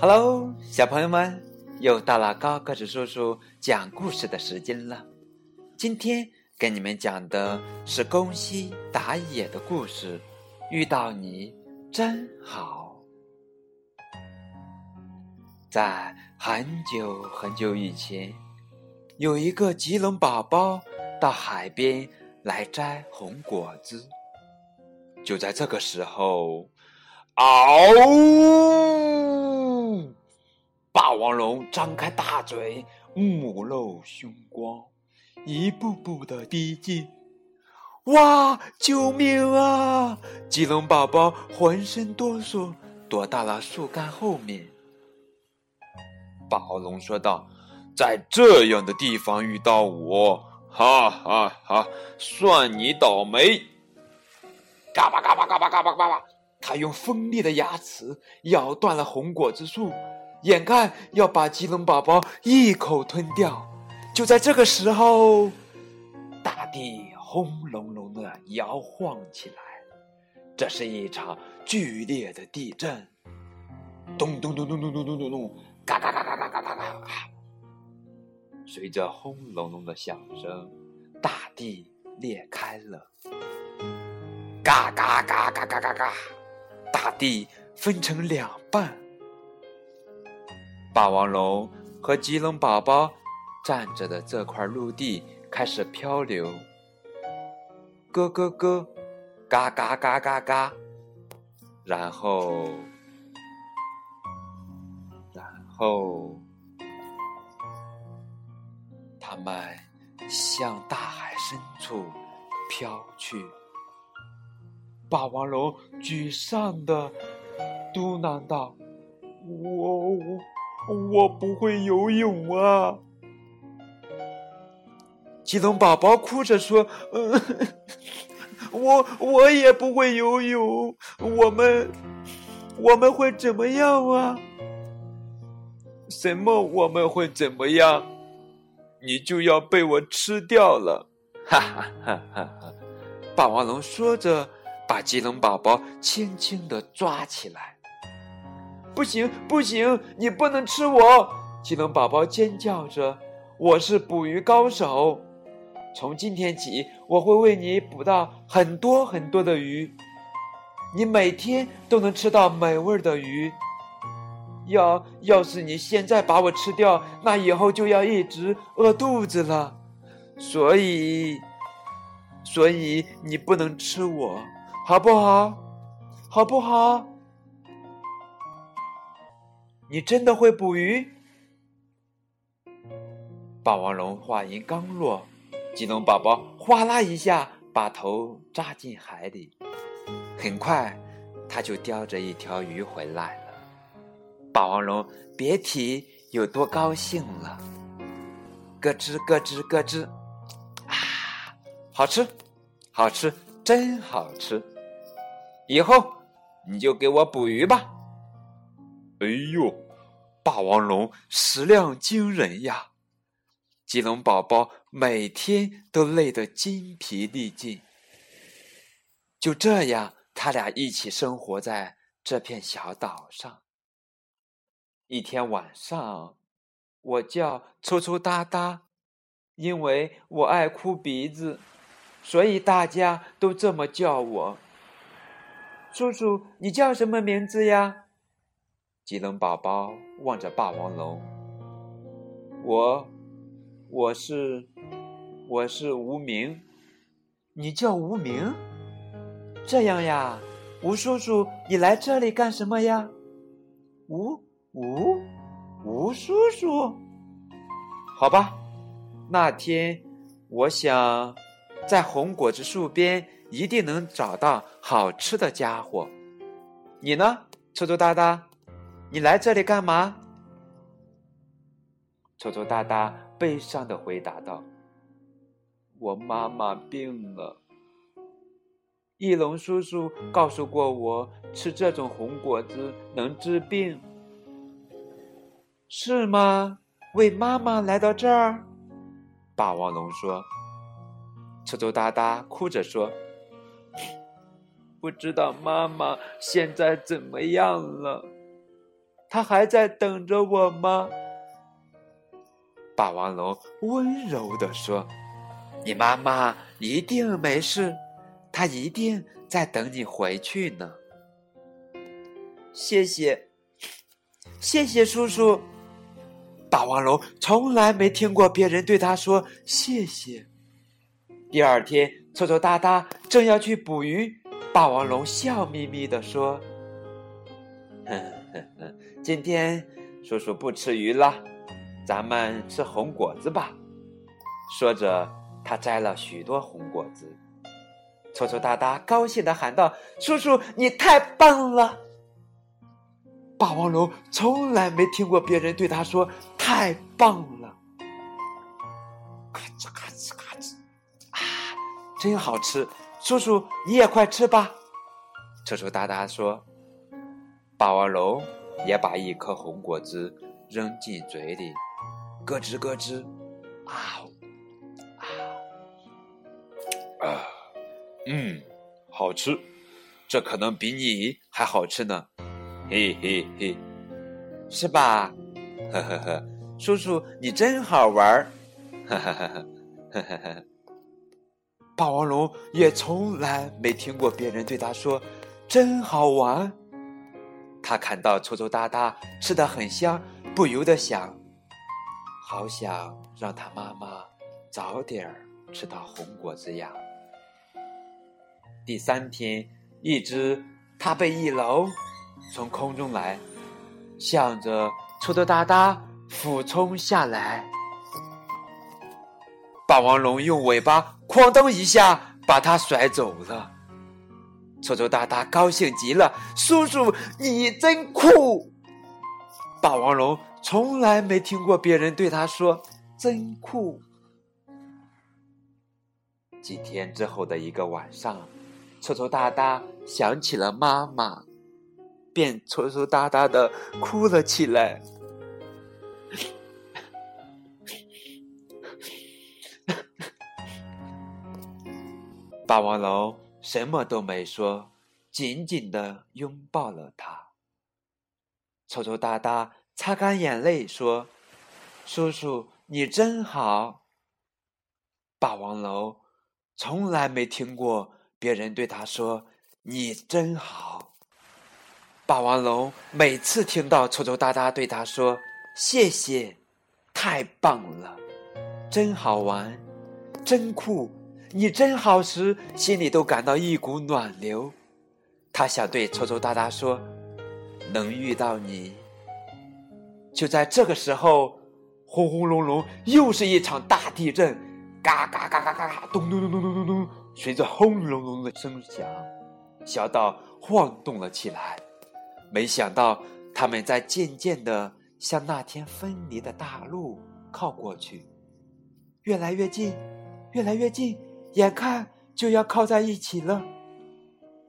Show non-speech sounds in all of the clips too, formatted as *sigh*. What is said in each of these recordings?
Hello，小朋友们，又到了高个子叔叔讲故事的时间了。今天给你们讲的是宫西达也的故事。遇到你真好。在很久很久以前，有一个棘龙宝宝到海边来摘红果子。就在这个时候，嗷！霸王龙张开大嘴，目露凶光，一步步的逼近。哇！救命啊！棘龙宝宝浑身哆嗦，躲到了树干后面。霸王龙说道：“在这样的地方遇到我，哈哈哈，算你倒霉！”嘎巴嘎巴嘎巴嘎巴嘎巴，他用锋利的牙齿咬断了红果子树，眼看要把棘龙宝宝一口吞掉。就在这个时候，大地。轰隆隆的摇晃起来，这是一场剧烈的地震。咚咚咚咚咚咚咚咚咚，嘎嘎嘎嘎嘎嘎嘎嘎嘎。随着轰隆隆的响声，大地裂开了。嘎嘎嘎嘎嘎嘎嘎，大地分成两半。霸王龙和棘龙宝宝站着的这块陆地开始漂流。咯咯咯，嘎嘎嘎嘎嘎，然后，然后，他们向大海深处飘去。霸王龙沮丧的嘟囔道：“我我我不会游泳啊！”棘龙宝宝哭着说：“ *laughs* 嗯，我我也不会游泳，我们我们会怎么样啊？什么我们会怎么样？你就要被我吃掉了！”哈哈哈哈哈！霸王龙说着，把棘龙宝宝轻轻的抓起来。“不行不行，你不能吃我！”棘龙宝宝尖叫着：“我是捕鱼高手。”从今天起，我会为你捕到很多很多的鱼，你每天都能吃到美味的鱼。要要是你现在把我吃掉，那以后就要一直饿肚子了。所以，所以你不能吃我，好不好？好不好？你真的会捕鱼？霸王龙话音刚落。棘龙宝宝哗啦一下把头扎进海里，很快他就叼着一条鱼回来了。霸王龙别提有多高兴了，咯吱咯吱咯吱，啊，好吃，好吃，真好吃！以后你就给我捕鱼吧。哎呦，霸王龙食量惊人呀！棘龙宝宝每天都累得筋疲力尽。就这样，他俩一起生活在这片小岛上。一天晚上，我叫抽抽搭搭，因为我爱哭鼻子，所以大家都这么叫我。叔叔，你叫什么名字呀？棘龙宝宝望着霸王龙，我。我是，我是无名，你叫无名？这样呀，吴叔叔，你来这里干什么呀？吴吴吴叔叔，好吧，那天我想在红果子树边一定能找到好吃的家伙。你呢，臭臭哒哒？你来这里干嘛？丑丑哒哒。悲伤的回答道：“我妈妈病了。翼龙叔叔告诉过我，吃这种红果子能治病，是吗？为妈妈来到这儿。”霸王龙说：“丑丑哒哒哭着说，不知道妈妈现在怎么样了。”他还在等着我吗？”霸王龙温柔地说：“你妈妈一定没事，她一定在等你回去呢。”谢谢，谢谢叔叔。霸王龙从来没听过别人对他说谢谢。第二天，臭臭哒哒正要去捕鱼，霸王龙笑眯眯地说：“哼哼哼，*laughs* 今天叔叔不吃鱼了，咱们吃红果子吧。”说着，他摘了许多红果子。臭臭哒哒高兴的喊道：“叔叔，你太棒了！”霸王龙从来没听过别人对他说“太棒了”，咔吱咔吱咔吱，啊，真好吃！叔叔你也快吃吧。臭臭哒哒说。霸王龙也把一颗红果子扔进嘴里，咯吱咯吱，啊啊啊！嗯，好吃，这可能比你还好吃呢。嘿嘿嘿，是吧？呵呵呵，叔叔你真好玩儿！哈哈哈哈哈哈哈！霸王龙也从来没听过别人对他说“真好玩”。他看到抽抽哒哒吃得很香，不由得想：好想让他妈妈早点吃到红果子呀。第三天，一只它被一楼。从空中来，向着臭臭哒哒俯冲下来。霸王龙用尾巴哐当一下把它甩走了。搓搓哒哒高兴极了：“叔叔，你真酷！”霸王龙从来没听过别人对他说“真酷”。几天之后的一个晚上，搓搓哒哒想起了妈妈。便抽抽搭搭的哭了起来。霸王龙什么都没说，紧紧的拥抱了他。抽抽搭搭擦干眼泪说：“叔叔，你真好。”霸王龙从来没听过别人对他说：“你真好。”霸王龙每次听到抽抽哒哒对他说“谢谢，太棒了，真好玩，真酷，你真好”时，心里都感到一股暖流。他想对抽抽搭搭说：“能遇到你。”就在这个时候，轰轰隆隆，又是一场大地震，嘎嘎嘎嘎嘎嘎，咚咚咚咚咚咚咚，随着轰隆隆的声响，小岛晃动了起来。没想到，他们在渐渐的向那天分离的大陆靠过去，越来越近，越来越近，眼看就要靠在一起了。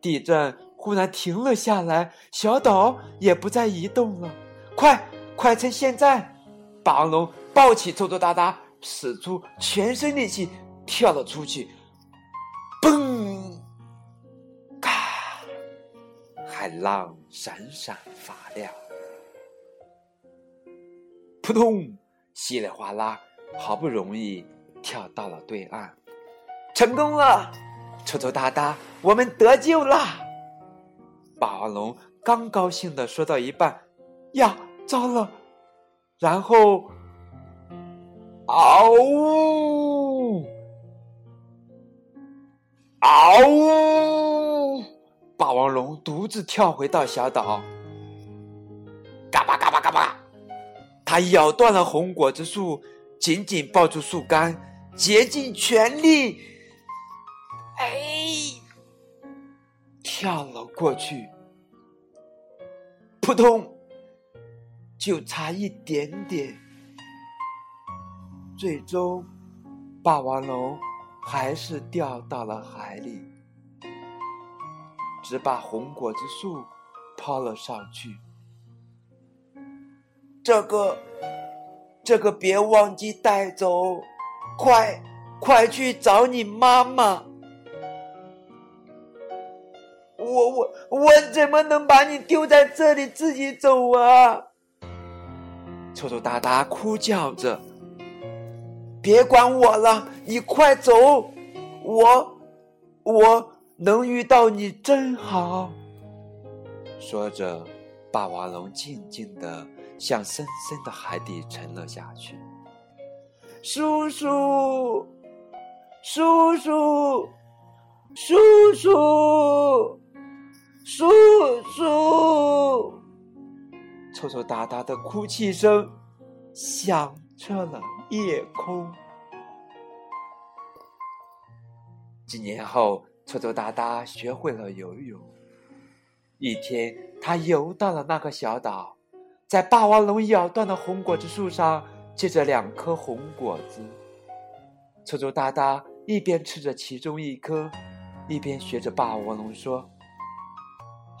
地震忽然停了下来，小岛也不再移动了。快，快趁现在！霸王龙抱起臭臭哒哒，使出全身力气跳了出去，嘣！海浪闪闪发亮，扑通，稀里哗啦，好不容易跳到了对岸，成功了！臭臭哒哒，我们得救了！霸王龙刚高兴的说到一半，呀，糟了！然后，嗷呜，嗷呜！霸王龙独自跳回到小岛，嘎巴嘎巴嘎巴，他咬断了红果子树，紧紧抱住树干，竭尽全力，哎，跳了过去，扑通，就差一点点，最终，霸王龙还是掉到了海里。只把红果子树抛了上去。这个，这个别忘记带走，快，快去找你妈妈。我我我怎么能把你丢在这里自己走啊？臭臭哒哒哭叫着：“别管我了，你快走！我，我能遇到你真好。”说着，霸王龙静静的向深深的海底沉了下去。叔叔，叔叔，叔叔，叔叔！臭臭哒哒的哭泣声响彻了夜空。几年后，臭臭哒哒学会了游泳。一天，他游到了那个小岛，在霸王龙咬断的红果子树上结着两颗红果子。臭臭哒哒一边吃着其中一颗，一边学着霸王龙说：“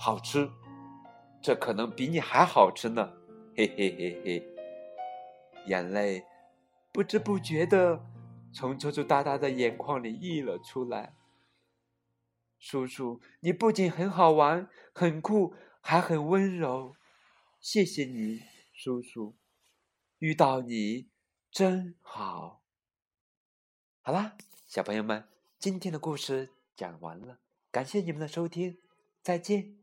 好吃，这可能比你还好吃呢！” *laughs* 嘿嘿嘿嘿，眼泪不知不觉的从抽抽哒哒的眼眶里溢了出来。叔叔，你不仅很好玩、很酷，还很温柔。谢谢你，叔叔，遇到你真好。好啦，小朋友们，今天的故事讲完了，感谢你们的收听，再见。